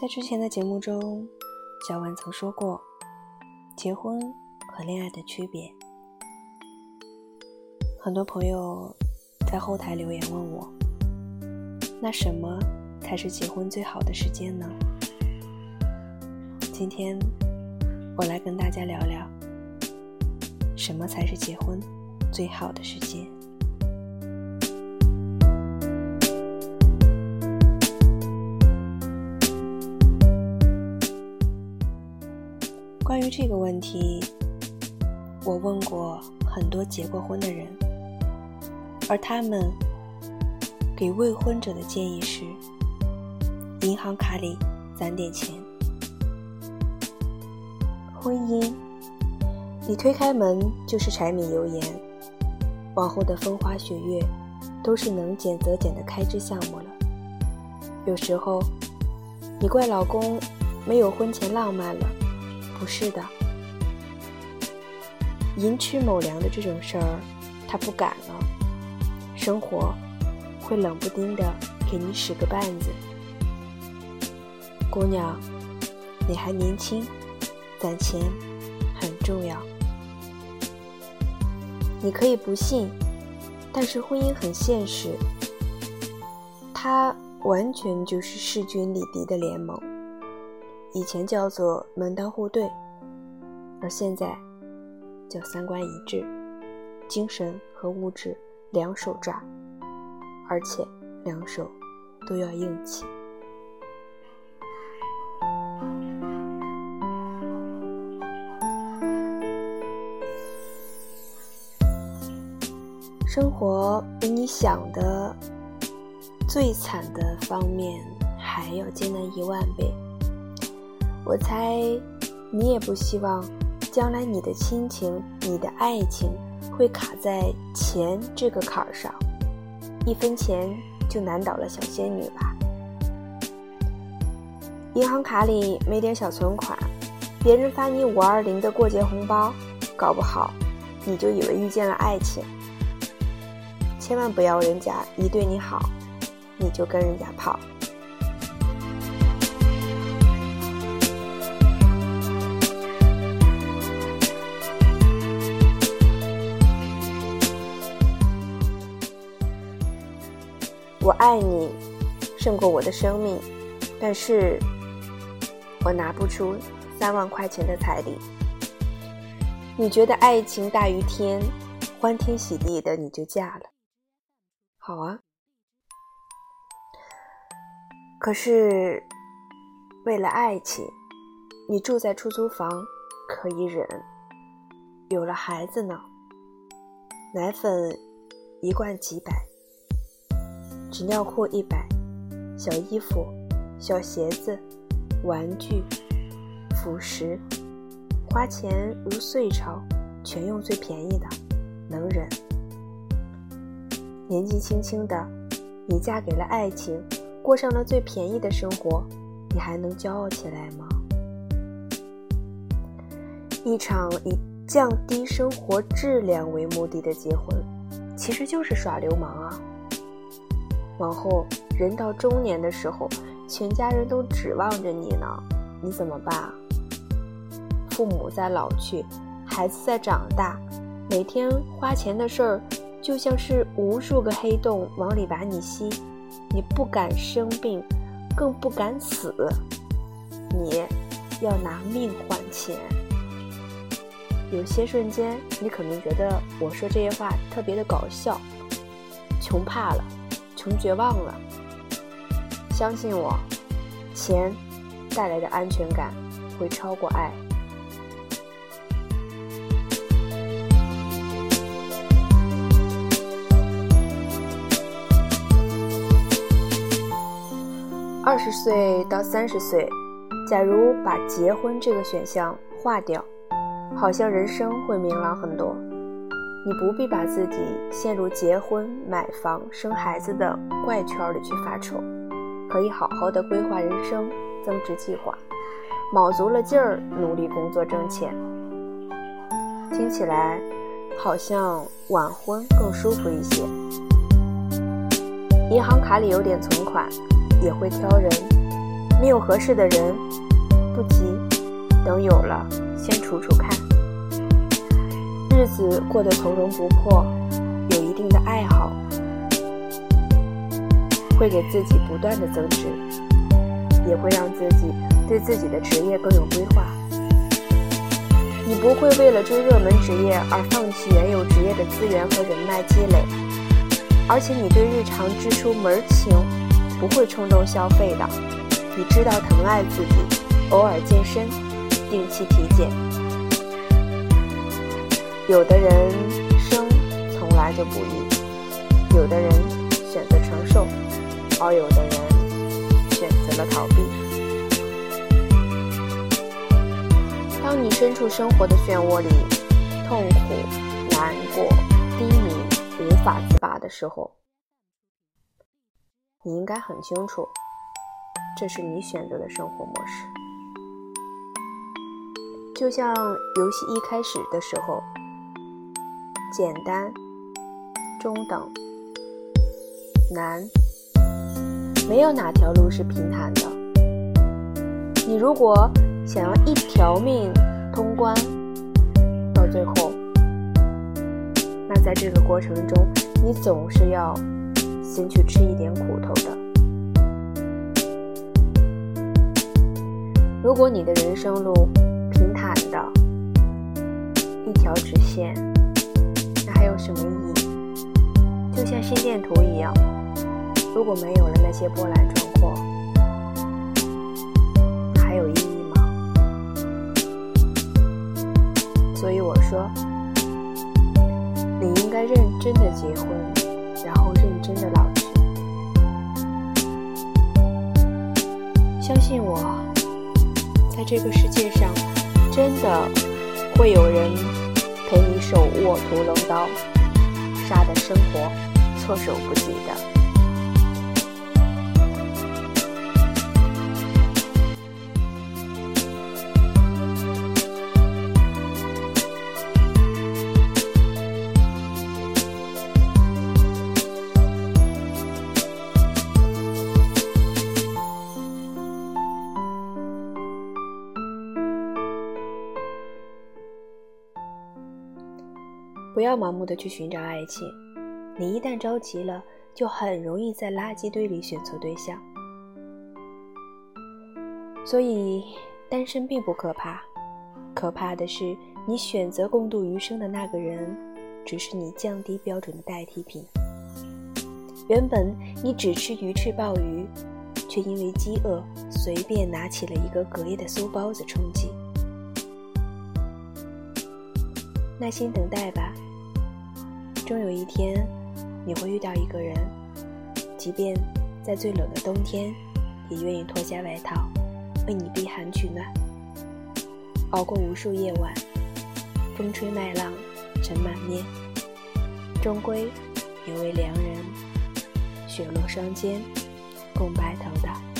在之前的节目中，小婉曾说过结婚和恋爱的区别。很多朋友在后台留言问我：“那什么才是结婚最好的时间呢？”今天我来跟大家聊聊，什么才是结婚最好的时间。关于这个问题，我问过很多结过婚的人，而他们给未婚者的建议是：银行卡里攒点钱。婚姻，你推开门就是柴米油盐，往后的风花雪月都是能减则减的开支项目了。有时候，你怪老公没有婚前浪漫了。不是的，寅吃卯粮的这种事儿，他不敢了。生活会冷不丁的给你使个绊子。姑娘，你还年轻，攒钱很重要。你可以不信，但是婚姻很现实，它完全就是势均力敌的联盟。以前叫做门当户对，而现在叫三观一致，精神和物质两手抓，而且两手都要硬气。生活比你想的最惨的方面还要艰难一万倍。我猜，你也不希望将来你的亲情、你的爱情会卡在钱这个坎儿上，一分钱就难倒了小仙女吧？银行卡里没点小存款，别人发你五二零的过节红包，搞不好你就以为遇见了爱情。千万不要人家一对你好，你就跟人家跑。我爱你，胜过我的生命，但是我拿不出三万块钱的彩礼。你觉得爱情大于天，欢天喜地的你就嫁了，好啊。可是为了爱情，你住在出租房可以忍，有了孩子呢，奶粉一罐几百。纸尿裤一百，小衣服、小鞋子、玩具、辅食，花钱如碎钞，全用最便宜的，能忍。年纪轻轻的，你嫁给了爱情，过上了最便宜的生活，你还能骄傲起来吗？一场以降低生活质量为目的的结婚，其实就是耍流氓啊！往后人到中年的时候，全家人都指望着你呢，你怎么办？父母在老去，孩子在长大，每天花钱的事儿就像是无数个黑洞往里把你吸，你不敢生病，更不敢死，你要拿命换钱。有些瞬间，你可能觉得我说这些话特别的搞笑，穷怕了。成绝望了，相信我，钱带来的安全感会超过爱。二十岁到三十岁，假如把结婚这个选项划掉，好像人生会明朗很多。你不必把自己陷入结婚、买房、生孩子的怪圈里去发愁，可以好好的规划人生、增值计划，卯足了劲儿努力工作挣钱。听起来好像晚婚更舒服一些。银行卡里有点存款，也会挑人，没有合适的人，不急，等有了先处处看。日子过得从容不迫，有一定的爱好，会给自己不断的增值，也会让自己对自己的职业更有规划。你不会为了追热门职业而放弃原有职业的资源和人脉积累，而且你对日常支出门儿清，不会冲动消费的。你知道疼爱自己，偶尔健身，定期体检。有的人生从来就不易，有的人选择承受，而有的人选择了逃避。当你身处生活的漩涡里，痛苦、难过、低迷、无法自拔的时候，你应该很清楚，这是你选择的生活模式。就像游戏一开始的时候，简单、中等、难，没有哪条路是平坦的。你如果想要一条命通关，到最后，那在这个过程中，你总是要先去吃一点苦头的。如果你的人生路平坦的，一条直线，还有什么意义？就像心电图一样，如果没有了那些波澜壮阔，还有意义吗？所以我说，你应该认真的结婚，然后认真的老去。相信我，在这个世界上，真的会有人陪你手握屠龙刀，杀的生活措手不及的。不要盲目的去寻找爱情，你一旦着急了，就很容易在垃圾堆里选错对象。所以，单身并不可怕，可怕的是你选择共度余生的那个人，只是你降低标准的代替品。原本你只吃鱼翅鲍鱼，却因为饥饿随便拿起了一个隔夜的酥包子充饥。耐心等待吧。终有一天，你会遇到一个人，即便在最冷的冬天，也愿意脱下外套，为你避寒取暖。熬过无数夜晚，风吹麦浪，尘满面，终归有位良人，雪落双肩，共白头的。